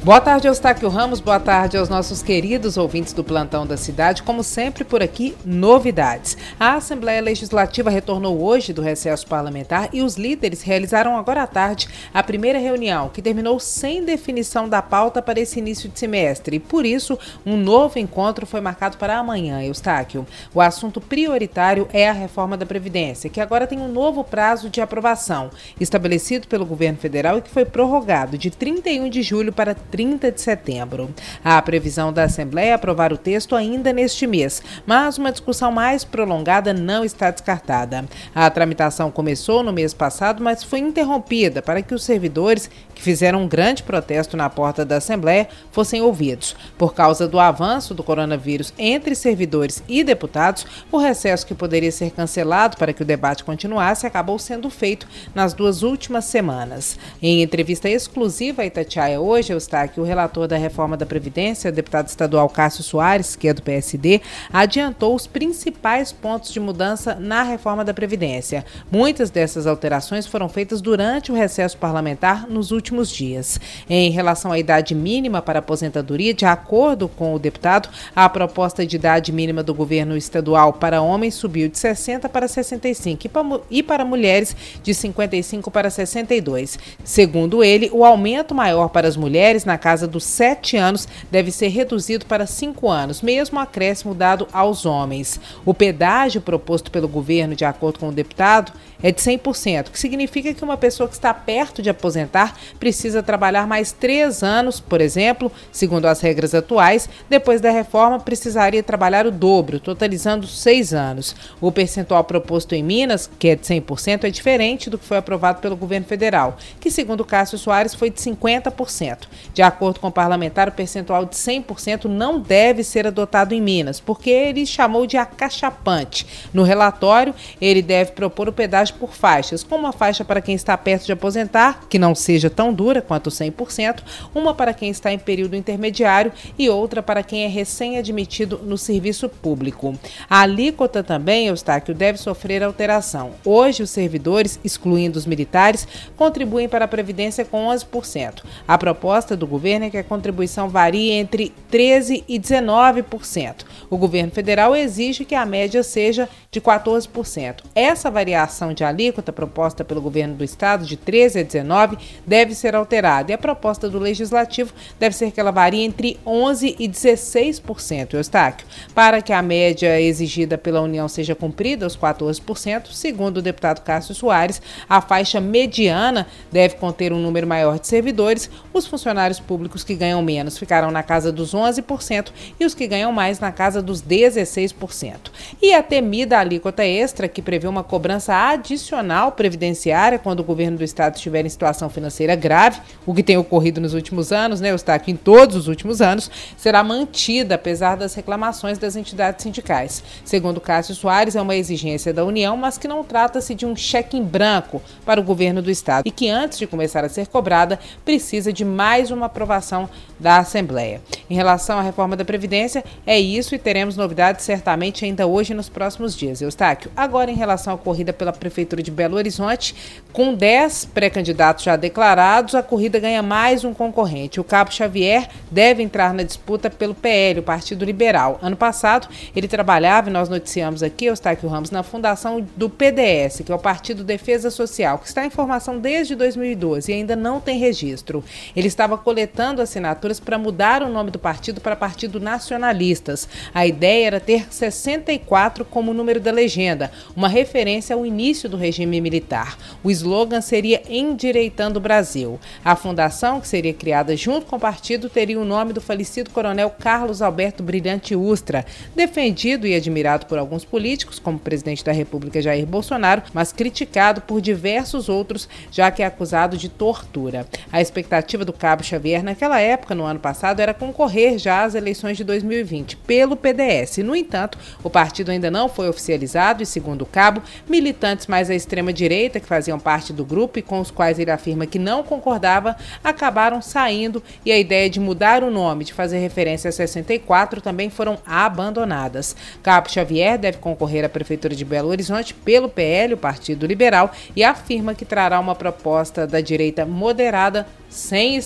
Boa tarde, Eustáquio Ramos. Boa tarde aos nossos queridos ouvintes do Plantão da Cidade. Como sempre, por aqui, novidades. A Assembleia Legislativa retornou hoje do recesso parlamentar e os líderes realizaram agora à tarde a primeira reunião, que terminou sem definição da pauta para esse início de semestre. E, por isso, um novo encontro foi marcado para amanhã, Eustáquio. O assunto prioritário é a reforma da Previdência, que agora tem um novo prazo de aprovação, estabelecido pelo governo federal e que foi prorrogado de 31 de julho para 30 de setembro. A previsão da Assembleia aprovar o texto ainda neste mês, mas uma discussão mais prolongada não está descartada. A tramitação começou no mês passado, mas foi interrompida para que os servidores, que fizeram um grande protesto na porta da Assembleia, fossem ouvidos. Por causa do avanço do coronavírus entre servidores e deputados, o recesso que poderia ser cancelado para que o debate continuasse acabou sendo feito nas duas últimas semanas. Em entrevista exclusiva a Itatiaia hoje, está que o relator da reforma da Previdência, deputado estadual Cássio Soares, que é do PSD, adiantou os principais pontos de mudança na reforma da Previdência. Muitas dessas alterações foram feitas durante o recesso parlamentar nos últimos dias. Em relação à idade mínima para aposentadoria, de acordo com o deputado, a proposta de idade mínima do governo estadual para homens subiu de 60 para 65 e para mulheres de 55 para 62. Segundo ele, o aumento maior para as mulheres na casa dos sete anos deve ser reduzido para cinco anos, mesmo acréscimo dado aos homens. O pedágio proposto pelo governo, de acordo com o deputado, é de 100%, que significa que uma pessoa que está perto de aposentar precisa trabalhar mais três anos, por exemplo, segundo as regras atuais, depois da reforma precisaria trabalhar o dobro, totalizando seis anos. O percentual proposto em Minas, que é de 100%, é diferente do que foi aprovado pelo governo federal, que segundo Cássio Soares foi de 50%. De acordo com o parlamentar, o percentual de 100% não deve ser adotado em Minas, porque ele chamou de acachapante. No relatório, ele deve propor o pedágio por faixas, como uma faixa para quem está perto de aposentar, que não seja tão dura quanto 100%, uma para quem está em período intermediário e outra para quem é recém-admitido no serviço público. A alíquota também, Eustáquio, deve sofrer alteração. Hoje, os servidores, excluindo os militares, contribuem para a Previdência com 11%. A proposta do governo é que a contribuição varie entre 13% e 19%. O governo federal exige que a média seja de 14%. Essa variação de alíquota proposta pelo governo do estado, de 13 a 19, deve ser alterada. E a proposta do legislativo deve ser que ela varie entre 11 e 16%, Eustáquio. Para que a média exigida pela União seja cumprida, os 14%, segundo o deputado Cássio Soares, a faixa mediana deve conter um número maior de servidores. Os funcionários públicos que ganham menos ficarão na casa dos 11% e os que ganham mais na casa dos 16%. E a temida alíquota extra, que prevê uma cobrança adicional previdenciária quando o governo do estado estiver em situação financeira grave, o que tem ocorrido nos últimos anos, né, Eustáquio, em todos os últimos anos, será mantida apesar das reclamações das entidades sindicais. Segundo Cássio Soares, é uma exigência da União, mas que não trata-se de um cheque em branco para o governo do estado e que antes de começar a ser cobrada precisa de mais uma aprovação da Assembleia. Em relação à reforma da Previdência, é isso e teremos novidades certamente ainda hoje e nos próximos dias. Eustáquio, agora em relação à corrida pela Prefeitura de Belo Horizonte, com 10 pré-candidatos já declarados, a corrida ganha mais um concorrente. O Cabo Xavier deve entrar na disputa pelo PL, o Partido Liberal. Ano passado, ele trabalhava, e nós noticiamos aqui, Eustáquio Ramos, na fundação do PDS, que é o Partido Defesa Social, que está em formação desde 2012 e ainda não tem registro. Ele estava coletando assinaturas para mudar o nome do partido para Partido Nacionalistas. A ideia era ter 64 como número da legenda, uma referência ao início do regime militar. O slogan seria Endireitando o Brasil. A fundação, que seria criada junto com o partido, teria o nome do falecido coronel Carlos Alberto Brilhante Ustra, defendido e admirado por alguns políticos, como o presidente da República Jair Bolsonaro, mas criticado por diversos outros, já que é acusado de tortura. A expectativa do cabo Xavier naquela época, no ano passado, era concorrer já às eleições de 2020 pelo PDS. No entanto, o partido ainda não foi oficializado e, segundo o cabo, militantes mais à extrema-direita, que faziam parte do grupo e com os quais ele afirma que não concordava, acabaram saindo e a ideia de mudar o nome, de fazer referência a 64, também foram abandonadas. Cabo Xavier deve concorrer à Prefeitura de Belo Horizonte pelo PL, o Partido Liberal, e afirma que trará uma proposta da direita moderada sem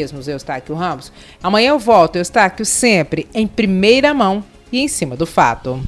extremismos, Eustáquio Ramos. Amanhã eu volto, Eustáquio, sempre em primeira mão e em cima do fato.